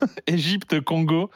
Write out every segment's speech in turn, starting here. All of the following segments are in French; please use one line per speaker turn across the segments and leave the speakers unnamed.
Égypte-Congo.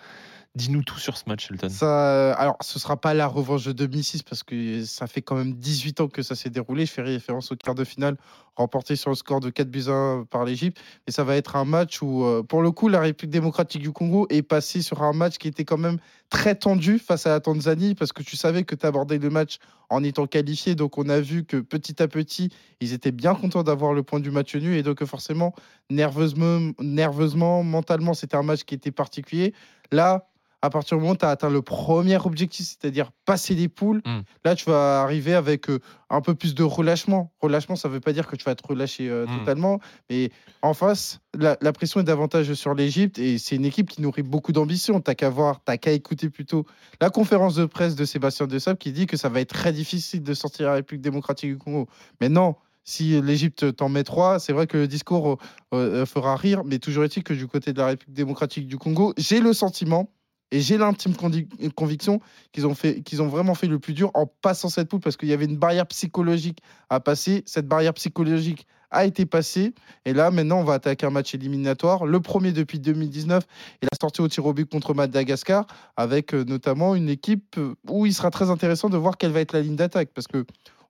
Dis-nous tout sur ce match, Elton.
Euh, alors, ce sera pas la revanche de 2006 parce que ça fait quand même 18 ans que ça s'est déroulé. Je fais référence au quart de finale remporté sur le score de 4 buts 1 par l'Égypte. Et ça va être un match où, euh, pour le coup, la République démocratique du Congo est passée sur un match qui était quand même très tendu face à la Tanzanie parce que tu savais que tu abordais le match en étant qualifié. Donc, on a vu que petit à petit, ils étaient bien contents d'avoir le point du match nul. Et donc, forcément, nerveusement, nerveusement mentalement, c'était un match qui était particulier. Là, à partir du moment où tu as atteint le premier objectif, c'est-à-dire passer les poules,
Mm.
là, tu vas arriver avec euh, un peu plus de relâchement. Relâchement, ça ne veut pas dire que tu vas te relâcher euh,
Mm.
totalement, mais en face, la, la pression est davantage sur l'Égypte et c'est une équipe qui nourrit beaucoup d'ambition. Tu qu'à voir, tu qu'à écouter plutôt la conférence de presse de Sébastien Desabre qui dit que ça va être très difficile de sortir la République démocratique du Congo. Mais non, si l'Égypte t'en met trois, c'est vrai que le discours euh, euh, fera rire, mais toujours est-il que du côté de la République démocratique du Congo, j'ai le sentiment et j'ai l'intime convi- conviction qu'ils ont, ont vraiment fait le plus dur en passant cette poule parce qu'il y avait une barrière psychologique à passer. Cette barrière psychologique a été passée. Et là, maintenant, on va attaquer un match éliminatoire. Le premier depuis 2019 et la sortie au tir au but contre Madagascar avec euh, notamment une équipe euh, où il sera très intéressant de voir quelle va être la ligne d'attaque parce que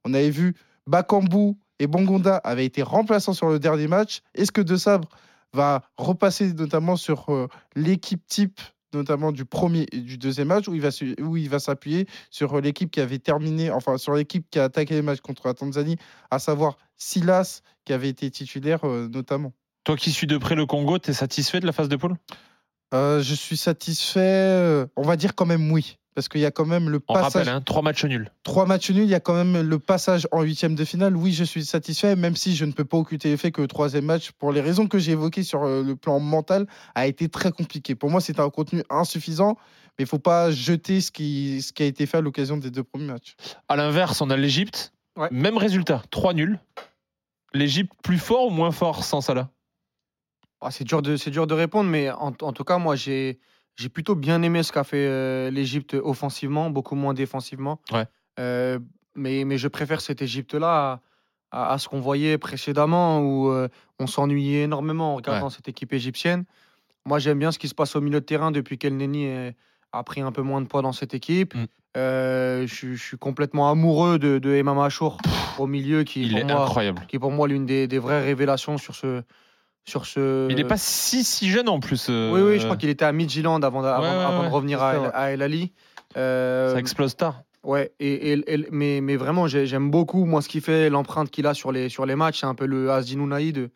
on avait vu Bakambu et Bongonda avaient été remplaçants sur le dernier match. Est-ce que De Sabre va repasser notamment sur euh, l'équipe type notamment du premier et du deuxième match où il va su- où il va s'appuyer sur l'équipe qui avait terminé enfin sur l'équipe qui a attaqué les matchs contre la Tanzanie à savoir Silas qui avait été titulaire euh, notamment.
Toi qui suis de près le Congo, t'es satisfait de la phase de poule?
Euh, je suis satisfait euh, on va dire quand même oui parce qu'il y a quand même le
On
passage
rappelle, hein, trois matchs nuls.
trois matchs nuls, il y a quand même le passage en huitième de finale. Oui, je suis satisfait, même si je ne peux pas occulter le fait que le troisième match, pour les raisons que j'ai évoquées sur euh, le plan mental, a été très compliqué. Pour moi, c'était un contenu insuffisant, mais il faut pas jeter ce qui, ce qui a été fait à l'occasion des deux premiers matchs.
À l'inverse, on a l'Égypte.
Ouais.
Même résultat, trois nuls. L'Égypte plus fort ou moins fort sans Salah?
Ah, c'est dur de c'est dur de répondre, mais en, en tout cas, moi, j'ai j'ai plutôt bien aimé ce qu'a fait euh, l'Égypte offensivement, beaucoup moins défensivement.
Ouais.
Euh, mais, mais je préfère cette Égypte-là à, à- à ce qu'on voyait précédemment où euh, on s'ennuyait énormément en regardant cette équipe égyptienne. Moi, j'aime bien ce qui se passe au milieu de terrain depuis qu'El Neni est- a pris un peu moins de poids dans cette équipe.
Mm.
Euh, je, suis- je suis complètement amoureux de, de Emma Machour au milieu qui,
Il
pour
est
moi,
incroyable.
qui est pour moi l'une des, des vraies révélations sur ce. Sur ce...
Il n'est pas si, si jeune en plus. euh,
Oui, oui, je crois qu'il était à Midtjylland avant, d'a- avant,
Ouais, ouais,
avant de revenir à, El-
ouais.
à El Ali. Euh,
Ça explose tard.
ouais, et, et- et- mais, mais vraiment, j'ai- j'aime beaucoup moi ce qu'il fait, l'empreinte qu'il a sur les, sur les matchs. C'est un peu le Asdinounaï de,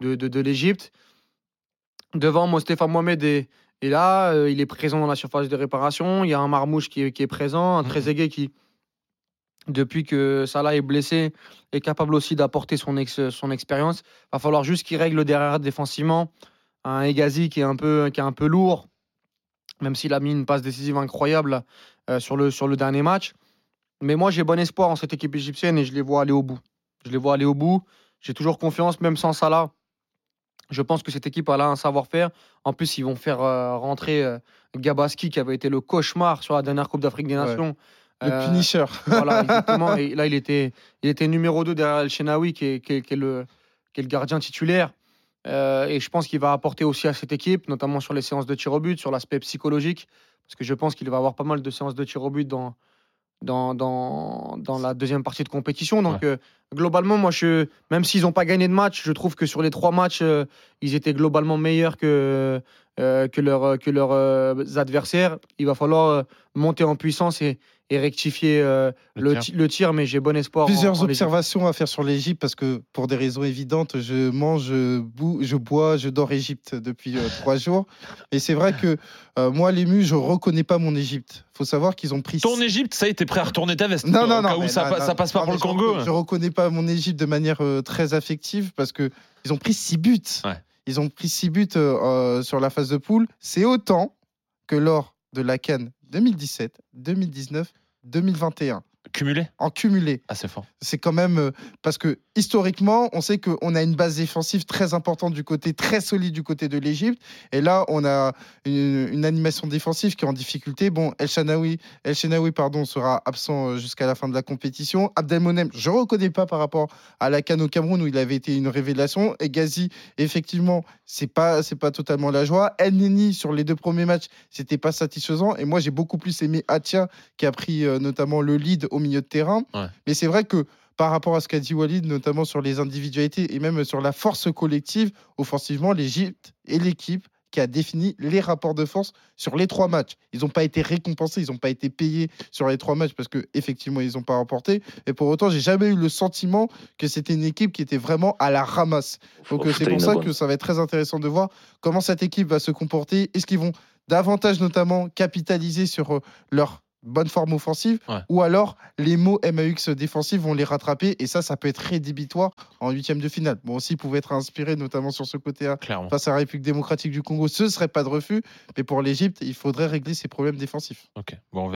de, de, de l'Égypte. Devant, moi, Stéphane Mohamed est, est là. euh, il est présent dans la surface de réparation. Il y a un Marmouche qui est, qui est présent, un
Mhm.
Trezeguet qui, depuis que Salah est blessé, est capable aussi d'apporter son, ex, son expérience. va falloir juste qu'il règle derrière défensivement. Un Egazi qui est un peu, qui est un peu lourd, même s'il a mis une passe décisive incroyable euh, sur, le, sur le dernier match. Mais moi, j'ai bon espoir en cette équipe égyptienne et je les vois aller au bout. Je les vois aller au bout. J'ai toujours confiance, même sans Salah. Je pense que cette équipe elle a un savoir-faire. En plus, ils vont faire euh, rentrer euh, Gabaski, qui avait été le cauchemar sur la dernière Coupe d'Afrique des
Ouais. Le
Euh,
finisher.
voilà, exactement. Et là, il était, il était numéro 2 derrière El Shenawi, qui est, qui est- qui est le, qui est le gardien titulaire. Euh, et je pense qu'il va apporter aussi à cette équipe, notamment sur les séances de tir au but, sur l'aspect psychologique, parce que je pense qu'il va avoir pas mal de séances de tir au but dans, dans, dans, dans la deuxième partie de compétition. Donc, euh, globalement, moi, je, même s'ils n'ont pas gagné de match, je trouve que sur les trois matchs, euh, ils étaient globalement meilleurs que, euh, que, leurs que leurs euh, adversaires. Il va falloir euh, monter en puissance et, et rectifier euh,
Le
le,
tir.
ti- le tir, mais j'ai bon espoir.
Plusieurs
en
observations à faire sur l'Égypte parce que pour des raisons évidentes, je mange, je, bou- je bois, je dors Égypte depuis euh, trois jours. Et c'est vrai que euh, moi, l'ému, je reconnais pas mon Égypte. faut savoir qu'ils ont pris.
Ton Égypte, ça y est, t'es prêt à retourner ta veste.
Non, non,
cas
non.
où ça,
non,
pa-
non,
ça passe pas
non,
pour le Congo.
reconnais- Je reconnais pas mon Égypte de manière euh, très affective parce que ils ont pris six buts.
Ouais.
Ils ont pris six buts euh, euh, sur la phase de poule. C'est autant que lors de la Cannes 2017, 2019, 2021.
Cumulé?
En cumulé.
Ah, c'est fort.
C'est quand même euh, parce que historiquement, on sait qu'on a une base défensive très importante du côté, très solide du côté de l'Égypte. Et là, on a une, une animation défensive qui est en difficulté. Bon, El Shanaoui, El Shenaoui, pardon, sera absent euh, jusqu'à la fin de la compétition. Abdelmonem, je ne reconnais pas par rapport à la CAN au Cameroun où il avait été une révélation. Et Gazi, effectivement, c'est pas c'est pas totalement la joie. El Neni sur les deux premiers matchs, c'était pas satisfaisant. Et moi, j'ai beaucoup plus aimé Atia qui a pris euh, notamment le lead au milieu de terrain.
Ouais.
Mais c'est vrai que par rapport à ce qu'a dit Walid, notamment sur les individualités et même sur la force collective, offensivement, l'Égypte et l'équipe qui a défini les rapports de force sur les trois matchs. Ils n'ont pas été récompensés, ils n'ont pas été payés sur les trois matchs parce que effectivement ils n'ont pas remporté. Et pour autant, j'ai jamais eu le sentiment que c'était une équipe qui était vraiment à la ramasse. Donc euh, c'est pour ça que ça va être très intéressant de voir comment cette équipe va se comporter. Est-ce qu'ils vont davantage notamment capitaliser sur euh, leur bonne forme offensive
Ouais.
ou alors les mots MAX défensifs vont les rattraper et ça ça peut être rédhibitoire en huitième de finale. Bon aussi ils pouvaient être inspirés notamment sur ce côté-là face à la République démocratique du Congo, ce serait pas de refus mais pour l'Égypte il faudrait régler ses problèmes défensifs.
Ok. Bon, on verra.